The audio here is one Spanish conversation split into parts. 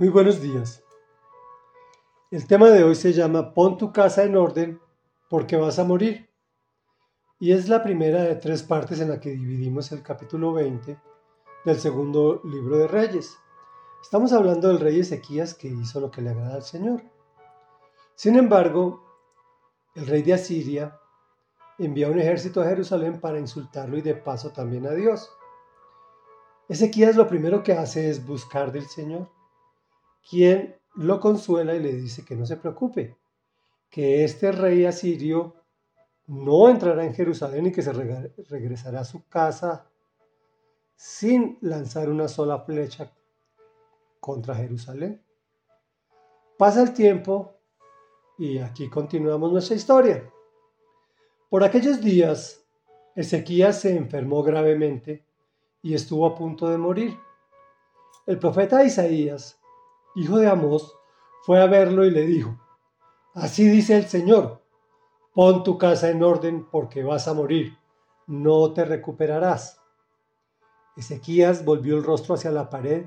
Muy buenos días. El tema de hoy se llama Pon tu casa en orden porque vas a morir. Y es la primera de tres partes en la que dividimos el capítulo 20 del segundo libro de Reyes. Estamos hablando del rey Ezequías que hizo lo que le agrada al Señor. Sin embargo, el rey de Asiria envía un ejército a Jerusalén para insultarlo y de paso también a Dios. Ezequías lo primero que hace es buscar del Señor quien lo consuela y le dice que no se preocupe, que este rey asirio no entrará en Jerusalén y que se regresará a su casa sin lanzar una sola flecha contra Jerusalén. Pasa el tiempo y aquí continuamos nuestra historia. Por aquellos días, Ezequías se enfermó gravemente y estuvo a punto de morir. El profeta Isaías hijo de Amós, fue a verlo y le dijo, Así dice el Señor, pon tu casa en orden porque vas a morir, no te recuperarás. Ezequías volvió el rostro hacia la pared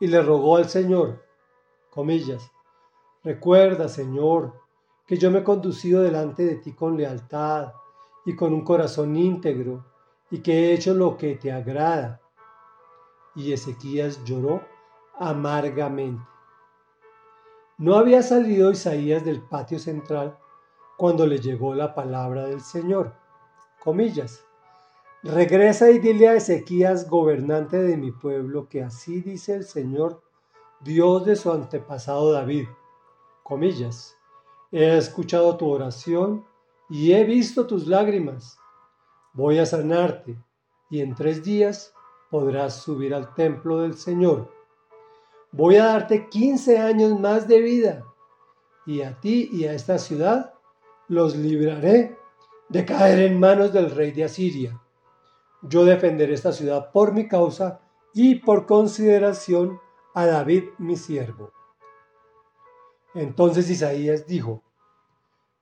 y le rogó al Señor, comillas, Recuerda, Señor, que yo me he conducido delante de ti con lealtad y con un corazón íntegro y que he hecho lo que te agrada. Y Ezequías lloró amargamente. No había salido Isaías del patio central cuando le llegó la palabra del Señor. Comillas. Regresa y dile a Ezequías, gobernante de mi pueblo, que así dice el Señor, Dios de su antepasado David. Comillas. He escuchado tu oración y he visto tus lágrimas. Voy a sanarte y en tres días podrás subir al templo del Señor voy a darte 15 años más de vida, y a ti y a esta ciudad los libraré de caer en manos del rey de Asiria. Yo defenderé esta ciudad por mi causa y por consideración a David mi siervo. Entonces Isaías dijo,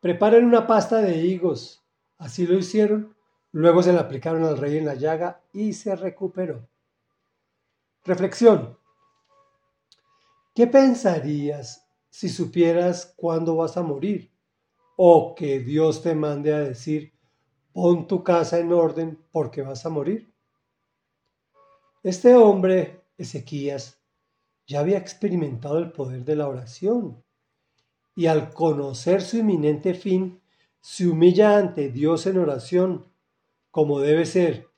preparen una pasta de higos. Así lo hicieron, luego se la aplicaron al rey en la llaga y se recuperó. Reflexión. ¿Qué pensarías si supieras cuándo vas a morir? O que Dios te mande a decir, pon tu casa en orden porque vas a morir. Este hombre, Ezequías, ya había experimentado el poder de la oración y al conocer su inminente fin, se humilla ante Dios en oración, como debe ser,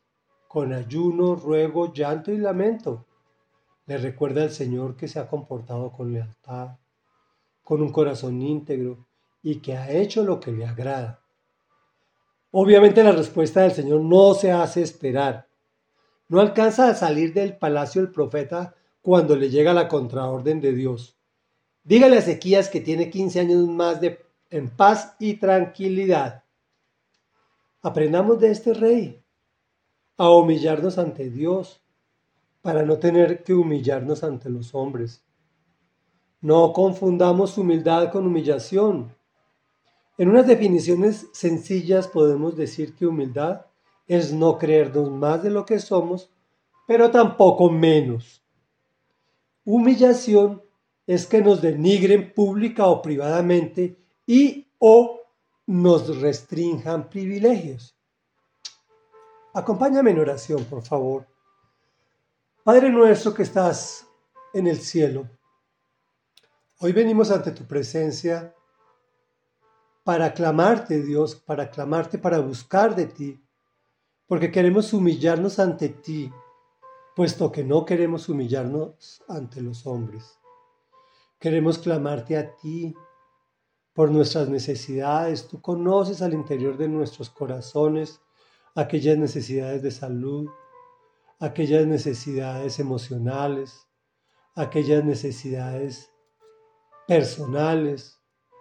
con ayuno, ruego, llanto y lamento le recuerda al Señor que se ha comportado con lealtad, con un corazón íntegro y que ha hecho lo que le agrada. Obviamente la respuesta del Señor no se hace esperar. No alcanza a salir del palacio el profeta cuando le llega la contraorden de Dios. Dígale a Ezequías que tiene 15 años más de en paz y tranquilidad. Aprendamos de este rey a humillarnos ante Dios, para no tener que humillarnos ante los hombres. No confundamos humildad con humillación. En unas definiciones sencillas podemos decir que humildad es no creernos más de lo que somos, pero tampoco menos. Humillación es que nos denigren pública o privadamente y o nos restrinjan privilegios. Acompáñame en oración, por favor. Padre nuestro que estás en el cielo, hoy venimos ante tu presencia para clamarte, Dios, para clamarte, para buscar de ti, porque queremos humillarnos ante ti, puesto que no queremos humillarnos ante los hombres. Queremos clamarte a ti por nuestras necesidades. Tú conoces al interior de nuestros corazones aquellas necesidades de salud, aquellas necesidades emocionales, aquellas necesidades personales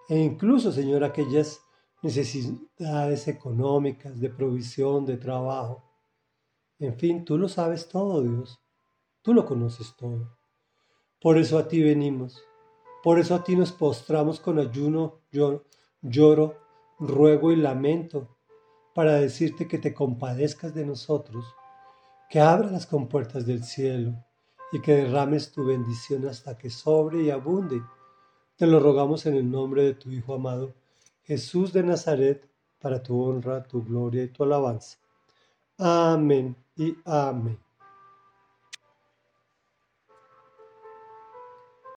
e incluso, Señor, aquellas necesidades económicas, de provisión, de trabajo. En fin, tú lo sabes todo, Dios. Tú lo conoces todo. Por eso a ti venimos. Por eso a ti nos postramos con ayuno, lloro, lloro ruego y lamento, para decirte que te compadezcas de nosotros que abra las compuertas del cielo y que derrames tu bendición hasta que sobre y abunde. Te lo rogamos en el nombre de tu Hijo amado, Jesús de Nazaret, para tu honra, tu gloria y tu alabanza. Amén y amén.